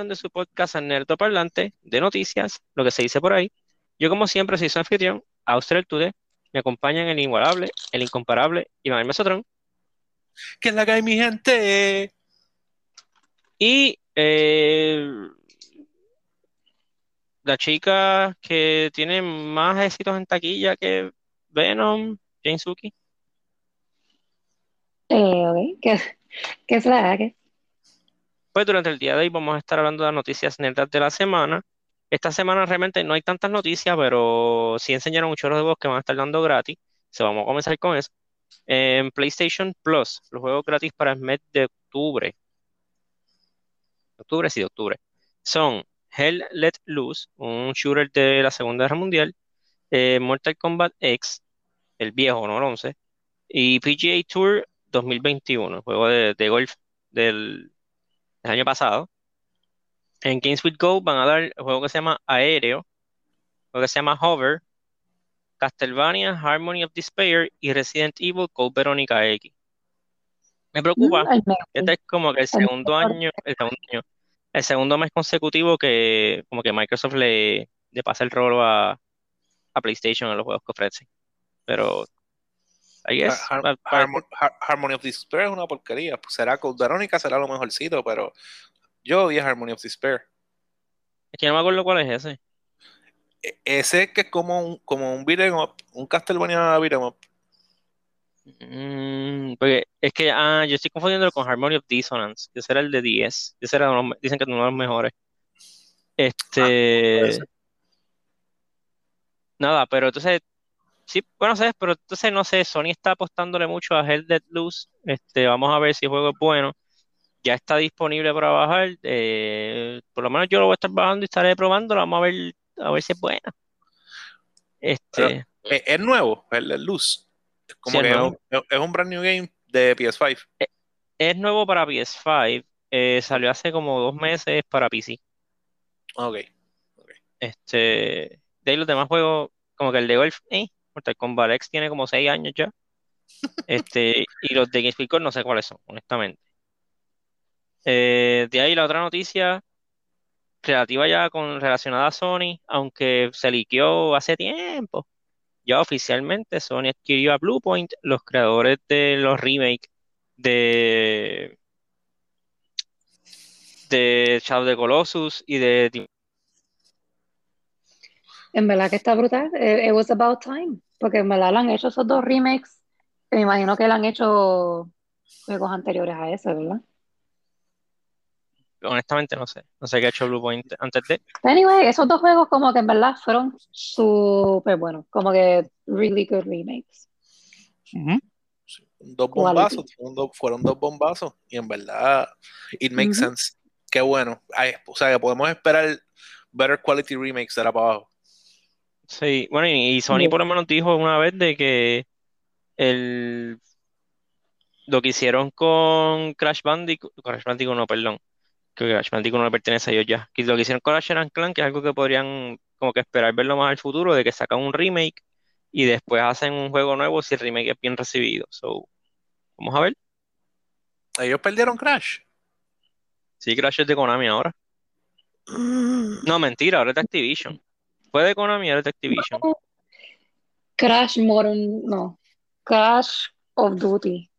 edición de su podcast Parlante de noticias, lo que se dice por ahí. Yo, como siempre, soy su anfitrión, Austria Tude. Me acompañan el inigualable, el incomparable Iván Mesotrón. ¿Qué es la que hay, mi gente? Y eh, la chica que tiene más éxitos en taquilla que Venom, Jane Suki. Eh, ¿Qué, es la que? Pues durante el día de hoy vamos a estar hablando de las noticias nerdas de la semana. Esta semana realmente no hay tantas noticias, pero sí enseñaron muchos juegos que van a estar dando gratis. Se vamos a comenzar con eso. En PlayStation Plus, los juegos gratis para el mes de octubre. Octubre, sí, de octubre. Son Hell Let Loose, un shooter de la Segunda Guerra Mundial. Eh, Mortal Kombat X, el viejo, no el 11. Y PGA Tour 2021, el juego de, golf del, año pasado. En Games with Go van a dar el juego que se llama Aéreo, el juego que se llama Hover, Castlevania, Harmony of Despair y Resident Evil Code Veronica X. Me preocupa, mm, este es como que el segundo año, el segundo año, el segundo mes consecutivo que como que Microsoft le, le pasa el rol a, a PlayStation en los juegos que ofrece. Pero Harmony of Despair es una porquería. Pues será Code Veronica, será lo mejorcito, pero yo vi Harmony of Despair. Es que no me acuerdo cuál es ese. E, ese que es como un, como un beat'em up, un Castlevania beat'em up. Mm, porque es que ah, yo estoy confundiendo con Harmony of Dissonance. Ese era el de 10. Ese era dicen que es uno de los mejores. Este. Ah, nada, pero entonces. Sí, bueno, sabes, pero entonces no sé, Sony está apostándole mucho a Hell Dead Loose. Este, vamos a ver si el juego es bueno. Ya está disponible para bajar. Eh, por lo menos yo lo voy a estar bajando y estaré probando. Vamos a ver, a ver si es buena. Este. Eh, ¿Es nuevo, Hell Dead Loose? Como que es, un, brand new game de PS5. Eh, es, nuevo para PS5. Eh, salió hace como dos meses para PC. Ok. Este, de ahí los demás juegos, como que el de Golf, eh, Mortal Kombat X tiene como seis años ya. Este, y los de GameSpeak no sé cuáles son, honestamente. Eh, de ahí la otra noticia relativa ya con relacionada a Sony, aunque se liqueó hace tiempo, ya oficialmente Sony adquirió a Bluepoint, los creadores de los remakes de de Shadow the Colossus y de en verdad que está brutal. Eh, it, was about time. Porque en verdad han hecho esos dos remakes. Me imagino que le han hecho juegos anteriores a ese, ¿verdad? honestamente no sé. No sé qué ha hecho Bluepoint antes de. Anyway, esos dos juegos como que en verdad fueron súper buenos. Como que really good remakes. Dos bombazos, fueron dos, bombazos. Y en verdad, it makes sense. Qué bueno. o sea, que podemos esperar better quality remakes de la para abajo. Sí, bueno, y, Sony por lo menos dijo una vez de que el lo que hicieron con Crash Bandicoot, Crash Bandicoot no, perdón, que Crash Bandicoot no le pertenece a ellos ya. Que lo que hicieron con Ratchet and Clank, que es algo que podrían como que esperar verlo más al futuro, de que sacan un remake y después hacen un juego nuevo si el remake es bien recibido. So, vamos a ver. ¿Ellos perdieron Crash? Sí, Crash es de Konami ahora. No, mentira, ahora es de Activision. Fue de Konami, es de Activision. Crash Modern, no. Crash of Duty.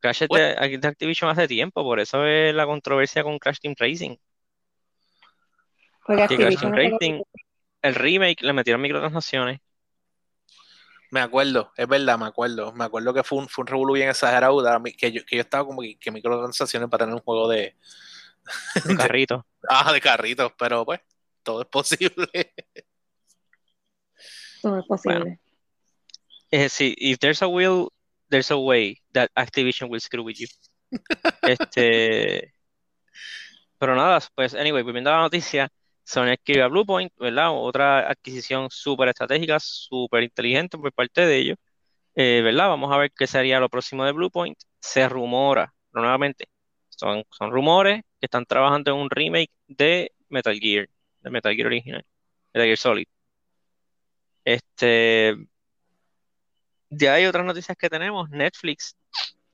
Crash es de, Activision hace tiempo, por eso es la controversia con Crash Team Racing. Crash Team Racing, el remake le metieron microtransacciones. Me acuerdo, es verdad, me acuerdo. Me acuerdo que fue un, fue un revolú bien exagerado, que yo, que yo estaba como que, microtransacciones para tener un juego de... De carritos. ah, de carritos, pero pues, todo es posible. todo es posible. Eh, sí, if there's a will, there's a way that Activision will screw with you. este, pero nada, pues, anyway, volviendo a la noticia, Sony adquirió a Bluepoint, ¿verdad? Otra adquisición súper estratégica, súper inteligente por parte de ellos, eh, ¿verdad? Vamos a ver qué sería lo próximo de Bluepoint. Se rumora, nuevamente, son, son rumores que están trabajando en un remake de Metal Gear, de Metal Gear original, Metal Gear Solid. Este, ya hay otras noticias que tenemos. Netflix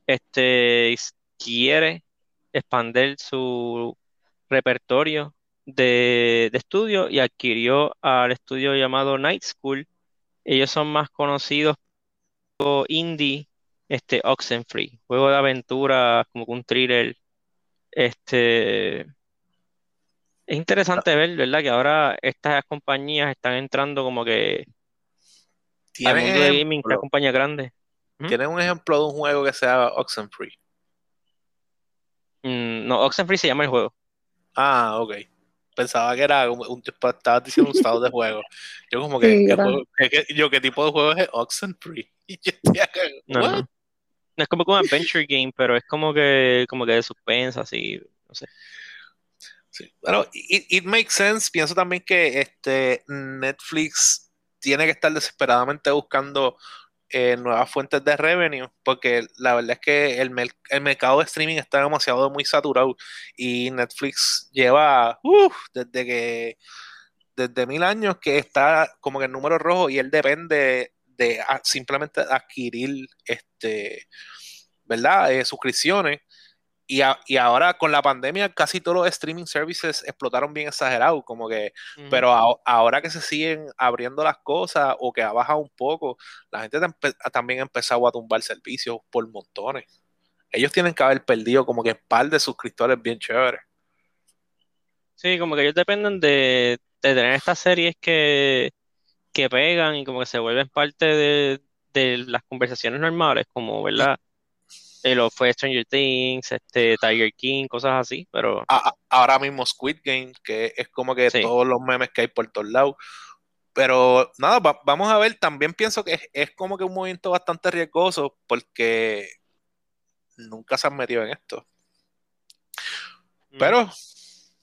este, quiere expandir su repertorio de, de estudio y adquirió al estudio llamado Night School. Ellos son más conocidos como indie, este Oxenfree, juego de aventura, como un thriller. Este es interesante ver, ¿verdad? Que ahora estas compañías están entrando como que al mundo de gaming, estas compañías grandes. ¿Tienes un ejemplo de un juego que sea Oxenfree? Mm, no, Oxenfree se llama el juego. Ah, ok. Pensaba que era un, un estaba diciendo un estado de juego. Yo como que, ¿qué, juego, ¿qué, yo, ¿qué tipo de juego es Oxenfree? Y yo no, no, no. es como un adventure game, pero es como que, como que de suspensa, así, no sé. Sí. Bueno, it, it, makes sense. Pienso también que este Netflix tiene que estar desesperadamente buscando eh, nuevas fuentes de revenue, porque la verdad es que el, mercado de streaming está demasiado muy saturado y Netflix lleva desde que desde mil años que está como que el número rojo y él depende de simplemente adquirir este verdad eh, suscripciones y, ahora con la pandemia casi todos los streaming services explotaron bien exagerado, como que, pero ahora que se siguen abriendo las cosas o que ha bajado un poco, la gente también ha empezado a tumbar servicios por montones. Ellos tienen que haber perdido como que un par de suscriptores bien chéveres. Sí, como que ellos dependen de, tener estas series que, que pegan y como que se vuelven parte de, de las conversaciones normales, como, ¿verdad? Eh, lo fue Stranger Things, este, Tiger King, cosas así, pero... ahora mismo Squid Game, que es como que todos los memes que hay por todos lados. Pero nada, vamos a ver, también pienso que es, como que un movimiento bastante riesgoso porque nunca se han metido en esto. Mm. Pero,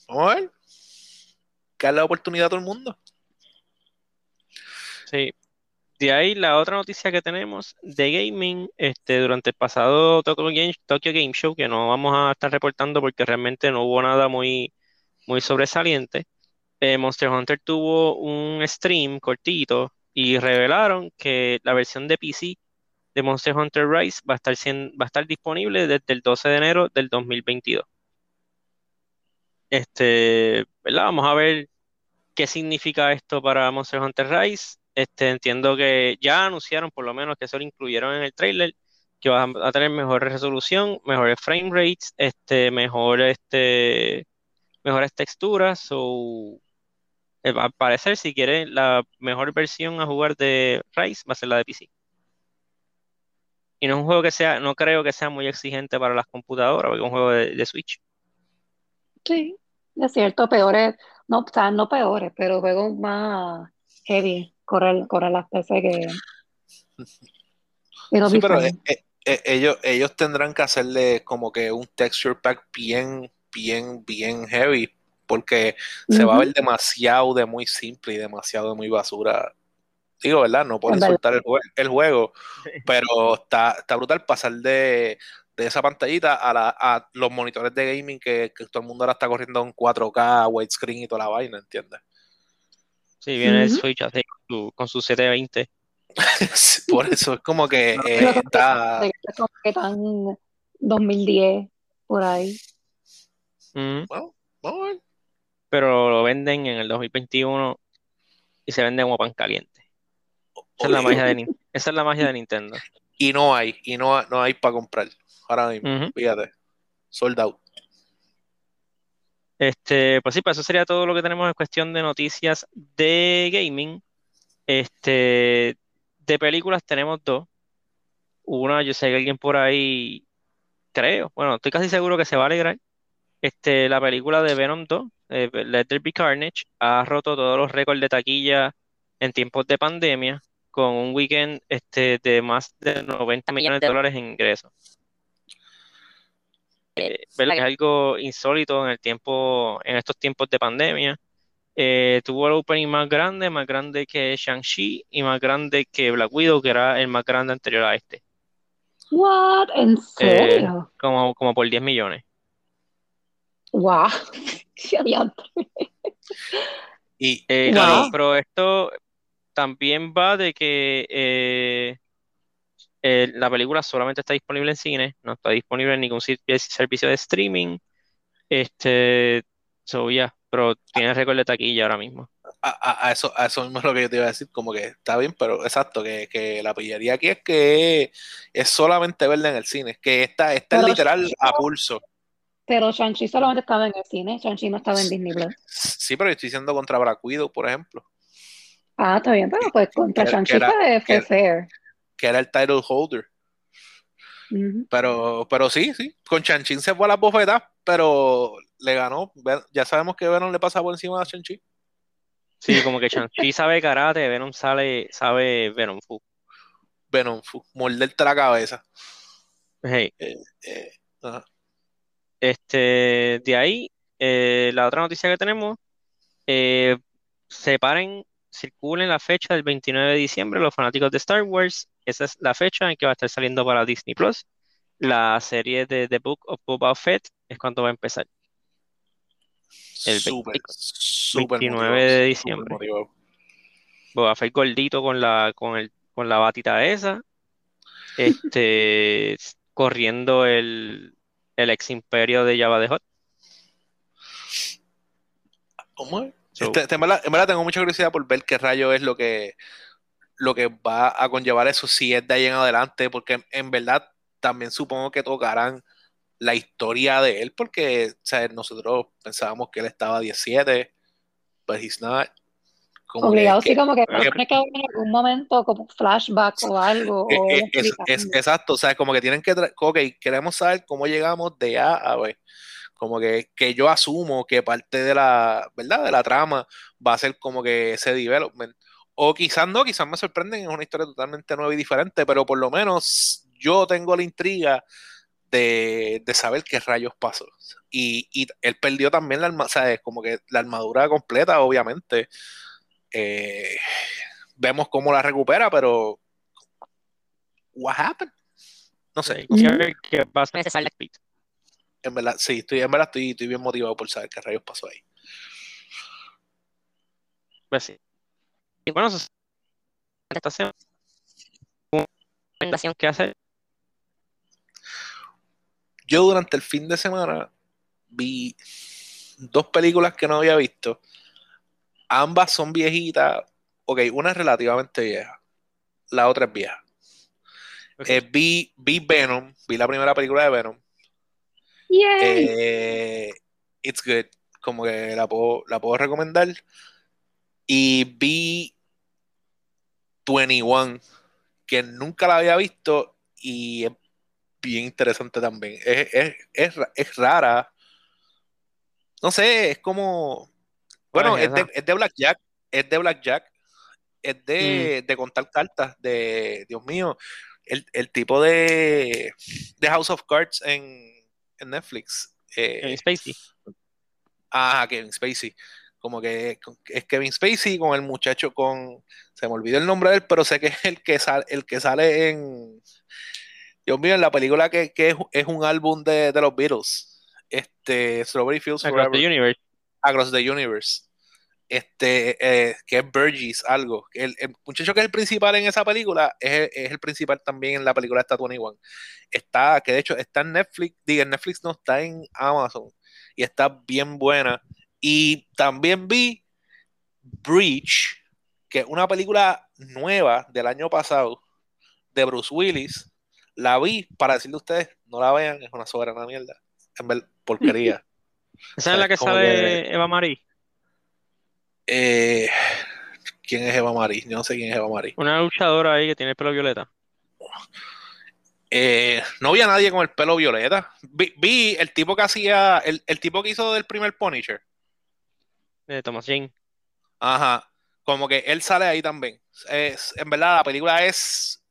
vamos a ver. Que es la oportunidad a todo el mundo. Sí, de ahí la otra noticia que tenemos de gaming, este, durante el pasado Tokyo Game, Show, que no vamos a estar reportando porque realmente no hubo nada muy, muy sobresaliente. Eh, Monster Hunter tuvo un stream cortito y revelaron que la versión de PC de Monster Hunter Rise va a estar, va a estar disponible desde el 12 de enero del 2022. Este, Vamos a ver qué significa esto para Monster Hunter Rise. Este, entiendo que ya anunciaron por lo menos que eso lo incluyeron en el trailer, que va a tener mejor resolución, mejores frame rates, este, mejor, este, mejores texturas. o eh, va a parecer, si quieren, la mejor versión a jugar de Rise va a ser la de PC. Y no es un juego que sea, no creo que sea muy exigente para las computadoras, porque es un juego de, Switch. Sí, es cierto, peores, no, o sea, no peores, pero juegos más heavy correr, las PC que... sí, pero eh, eh, eh, ellos, ellos tendrán que hacerle como que un texture pack bien, bien, bien heavy, porque se va a ver demasiado de muy simple y demasiado de muy basura. Digo, ¿verdad? No pueden soltar el, el, juego, pero está, está brutal pasar de, de esa pantallita a, la, a, los monitores de gaming que, que, todo el mundo ahora está corriendo en 4K, widescreen y toda la vaina, ¿entiendes? Sí, viene el Switch así con su, 720. Por eso es como que eh, está. Como que están 2010 por ahí. Bueno, vamos a ver. Pero lo venden en el 2021 y se venden como pan caliente. Esa, es la magia de, esa es la magia de Nintendo. Y no hay, y no, no hay para comprar. Ahora mismo, fíjate. Sold out. Este, pues sí, pues eso sería todo lo que tenemos en cuestión de noticias de gaming. Este, de películas tenemos dos. Una, yo sé que alguien por ahí, creo, bueno, estoy casi seguro que se va a alegrar. Este, la película de Venom 2, eh, Let There Be Carnage, ha roto todos los récords de taquilla en tiempos de pandemia, con un weekend este, de más de 90 millones de dólares en ingresos. Eh, es algo insólito en el tiempo, en estos tiempos de pandemia. Eh, tuvo el opening más grande, más grande que Shang-Chi y más grande que Black Widow, que era el más grande anterior a este. What? ¿En eh, serio? como, como por 10 millones. Wow. y, Claro, pero esto también va de que Eh, la película solamente está disponible en cine, no está disponible en ningún servicio de streaming. Este, so yeah, pero tiene récord de taquilla ahora mismo. A, a, eso, a eso mismo es lo que yo te iba a decir, como que está bien, pero exacto, que, que la pillería aquí es que es solamente verla en el cine, que esta, esta es Pero literal a pulso. Pero Shang-Chi solamente estaba en el cine, Shang-Chi no estaba en Disney Plus. Sí, pero yo estoy diciendo contra Black Widow, por ejemplo, Ah, está bien, pero pues contra Shang-Chi fue, fue que- fair. Que era el title holder. Pero, pero sí, sí, con Chanchin se fue a las bofetas, pero le ganó. Ya sabemos que Venom le pasa por encima a Shang-Chi. Sí, como que Shang-Chi sabe karate, Venom sale, sabe Venom Fu. Venom, fu, morderte la cabeza. Hey, Eh, ajá. este, de ahí, eh, la otra noticia que tenemos, eh, separen, circulen la fecha del 29 de diciembre, los fanáticos de Star Wars, esa es la fecha en que va a estar saliendo para Disney Plus. La serie de The Book of Boba Fett es cuando va a empezar. El Súper, 20 súper 29 motivado, de diciembre. Boba Fett gordito con la, con el, con la batita esa, este, corriendo el, el ex imperio de Jabba the Hutt. ¿Cómo es? So, Este- este, en, verdad, en verdad tengo mucha curiosidad por ver qué rayo es lo que, lo que va a conllevar eso si es de ahí en adelante, porque en, en verdad también supongo que tocarán la historia de él, porque o sea, nosotros pensábamos que él estaba 17, but he's not. Como Obligado, que- sí, como que que- tiene que haber en algún momento como flashback o algo. Eh, o eh, es, es- exacto, o sea, como que tienen que, ok, queremos saber cómo llegamos de A a B. Como que, que yo asumo que parte de la, ¿verdad? De la trama va a ser como que ese development. O quizás no, quizás me sorprenden, es una historia totalmente nueva y diferente, pero por lo menos yo tengo la intriga de, de saber qué rayos pasó. Y, y él perdió también la armadura. Como que la armadura completa, obviamente. Eh, vemos cómo la recupera, pero what happened? No sé, qué pasa en verdad, sí, estoy, en verdad estoy, estoy bien motivado por saber qué rayos pasó ahí. Pues sí. Y bueno, eso esta semana. Recomendación que hacer. Yo durante el fin de semana vi dos películas que no había visto. Ambas son viejitas. Ok, una es relativamente vieja. La otra es vieja. Eh, vi, vi Venom, vi la primera película de Venom. Eh, it's good. Como que la puedo, la puedo recomendar. Y vi 21, que nunca la había visto y es bien interesante también. Es, es, es, es rara. No sé, es como. Bueno, ¿Cuál es de, es de Blackjack. Es de Blackjack. Es de, de contar cartas. De. Dios mío. El, el tipo de. De House of Cards en, en Netflix. Eh, Kevin Spacey. Ah, Kevin Spacey. Como que es Kevin Spacey con el muchacho con. Se me olvidó el nombre de él, pero sé que es el que sale, el que sale en. Dios mío, en la película que, que es, es un álbum de, de los Beatles. Este. Strawberry Fields Across Forever. the Universe. Across the Universe. Este, eh, que es Burgess, algo. El, el muchacho que es el principal en esa película es, el- es el principal también en la película esta 21. Está, que de hecho está en Netflix, diga, en Netflix no, está en Amazon. Y está bien buena. Y también vi Breach, que es una película nueva del año pasado de Bruce Willis. La vi para decirle a ustedes, no la vean, es una soberana mierda. En ver, porquería. Esa es la que sale Eva Marie. Eh, ¿Quién es Eva Marie? Yo no sé quién es Eva Marie. Una luchadora ahí que tiene el pelo violeta. Eh, no vi a nadie con el pelo violeta. Vi, vi el tipo que hacía, el, el tipo que hizo del primer Punisher. De Thomas Jane. Ajá. Como que él sale ahí también. Es, en verdad, la película es.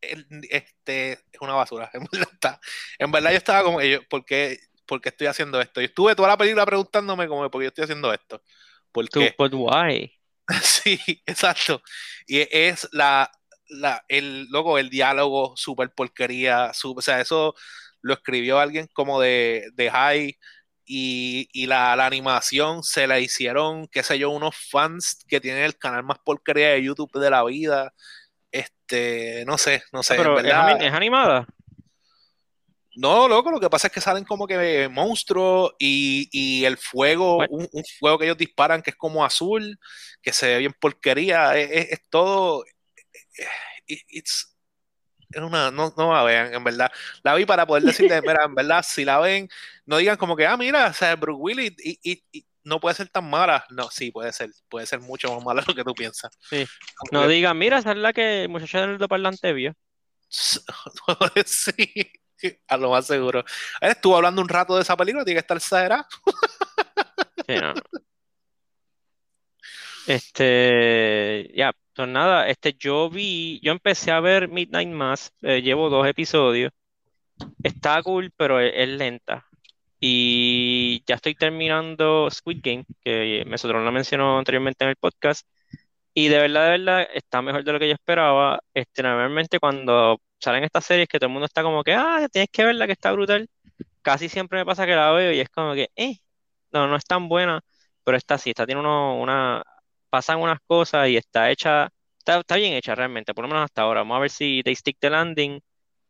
el- Este, es una basura. En verdad, está- en verdad yo estaba como. ¿por, qué, por qué estoy haciendo esto? Yo estuve toda la película preguntándome como por qué yo estoy haciendo esto. ¿Por Tú, qué? but why? Sí, exacto. Y es la, la el loco, el diálogo super porquería, su- o sea, eso lo escribió alguien como de, de High y, y la, la animación se la hicieron, qué sé yo, unos fans que tienen el canal más porquería de YouTube de la vida. Este, no sé, no sé. Pero en es, verdad- es animada. No, loco, lo que pasa es que salen como que monstruos y, y el fuego, un, un fuego que ellos disparan que es como azul, que se ve bien porquería, es, es- es todo, it- it's, es una, no, no la vean, en verdad. La vi para poder decirle, mira, en verdad, si la ven, no digan como que, ah, mira, o sea, Bruce Willis y, y- y no puede ser tan mala. No, sí, puede ser, puede ser mucho más mala de lo que tú piensas. Sí. No digan, mira, esa es la que el muchacho del parlante vio. sí, a lo más seguro. Él estuvo hablando un rato de esa película, tiene que estar no. Este, ya, pues nada, este, yo vi, yo empecé a ver Midnight Mass, eh, llevo dos episodios, está cool, pero es, es lenta, y ya estoy terminando Squid Game, que Mesotron lo mencionó anteriormente en el podcast, y de verdad, de verdad, está mejor de lo que yo esperaba, este, normalmente cuando salen estas series que todo el mundo está como que, ah, tienes que verla que está brutal, casi siempre me pasa que la veo y es como que, eh, no, no es tan buena, pero esta sí, esta tiene uno, una, pasan unas cosas y está hecha, está, está bien hecha realmente, por lo menos hasta ahora. Vamos a ver si they stick the landing,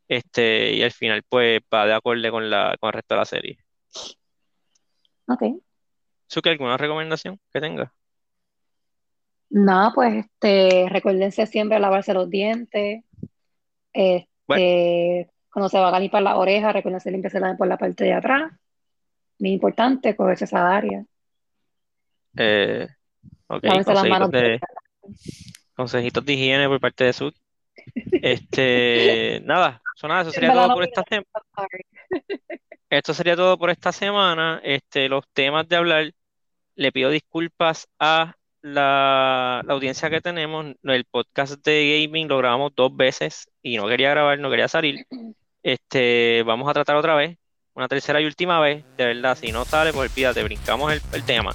este, y al final pues va de acorde con la, con el resto de la serie. Ok. ¿Suki, alguna recomendación que tenga? Nada, pues este, recuérdense siempre lavarse los dientes. Este, cuando se van a limpiar las orejas, recuérdense limpiarse por la parte de atrás. Muy importante, cogerse esa área. Eh, ok, Lávense las consejitos manos de, consejitos de higiene por parte de Suki. Este, nada, eso nada, eso sería todo no por esta semana. Esto sería todo por esta semana. Este, los temas de hablar, le pido disculpas a la, la audiencia que tenemos. El podcast de gaming lo grabamos dos veces y no quería grabar, no quería salir. Este, vamos a tratar otra vez, una tercera y última vez. De verdad, si no sale, pues olvídate, brincamos el, el tema.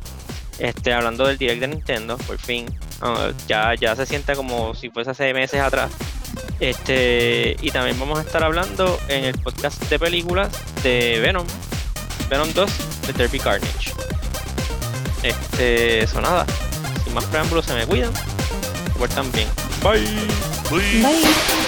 Este, hablando del direct de Nintendo, por fin. Ah, ya, ya se siente como si fuese hace meses atrás. Este, y también vamos a estar hablando en el podcast de películas de Venom, Venom 2, de Derby Carnage. Este, eso nada. Sin más preámbulos, se me cuidan. Se portan bien. Bye. Bye.